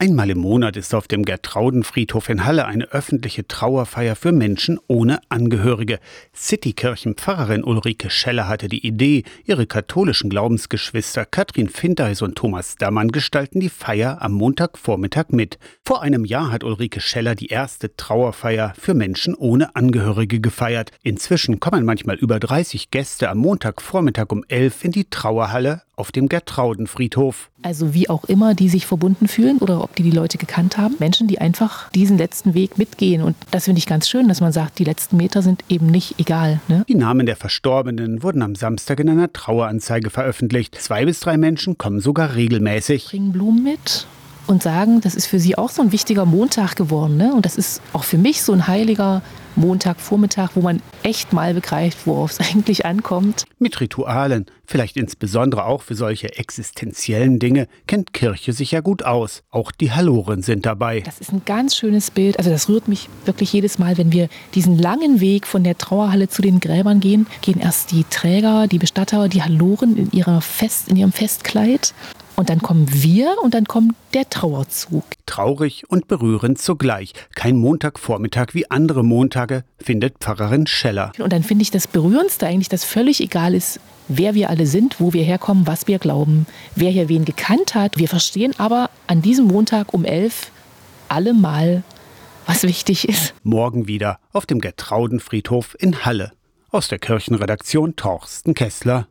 Einmal im Monat ist auf dem Gertraudenfriedhof in Halle eine öffentliche Trauerfeier für Menschen ohne Angehörige. Citykirchenpfarrerin Ulrike Scheller hatte die Idee, ihre katholischen Glaubensgeschwister Katrin Finteis und Thomas Dammann gestalten die Feier am Montagvormittag mit. Vor einem Jahr hat Ulrike Scheller die erste Trauerfeier für Menschen ohne Angehörige gefeiert. Inzwischen kommen manchmal über 30 Gäste am Montagvormittag um 11 in die Trauerhalle auf dem Gertraudenfriedhof. Also wie auch immer, die sich verbunden fühlen oder ob die die Leute gekannt haben. Menschen, die einfach diesen letzten Weg mitgehen. Und das finde ich ganz schön, dass man sagt, die letzten Meter sind eben nicht egal. Ne? Die Namen der Verstorbenen wurden am Samstag in einer Traueranzeige veröffentlicht. Zwei bis drei Menschen kommen sogar regelmäßig. Bringen Blumen mit und sagen, das ist für sie auch so ein wichtiger Montag geworden. Ne? Und das ist auch für mich so ein heiliger Montagvormittag, wo man echt mal begreift, worauf es eigentlich ankommt. Mit Ritualen, vielleicht insbesondere auch für solche existenziellen Dinge, kennt Kirche sich ja gut aus. Auch die Halloren sind dabei. Das ist ein ganz schönes Bild. Also das rührt mich wirklich jedes Mal, wenn wir diesen langen Weg von der Trauerhalle zu den Gräbern gehen. Gehen erst die Träger, die Bestatter, die Halloren in, ihrer Fest, in ihrem Festkleid. Und dann kommen wir und dann kommt der Trauerzug. Traurig und berührend zugleich. Kein Montagvormittag wie andere Montage, findet Pfarrerin Scheller. Und dann finde ich das Berührendste eigentlich, dass völlig egal ist, wer wir alle sind, wo wir herkommen, was wir glauben, wer hier wen gekannt hat. Wir verstehen aber an diesem Montag um elf alle mal, was wichtig ist. Morgen wieder auf dem Gertraudenfriedhof in Halle. Aus der Kirchenredaktion Torsten Kessler.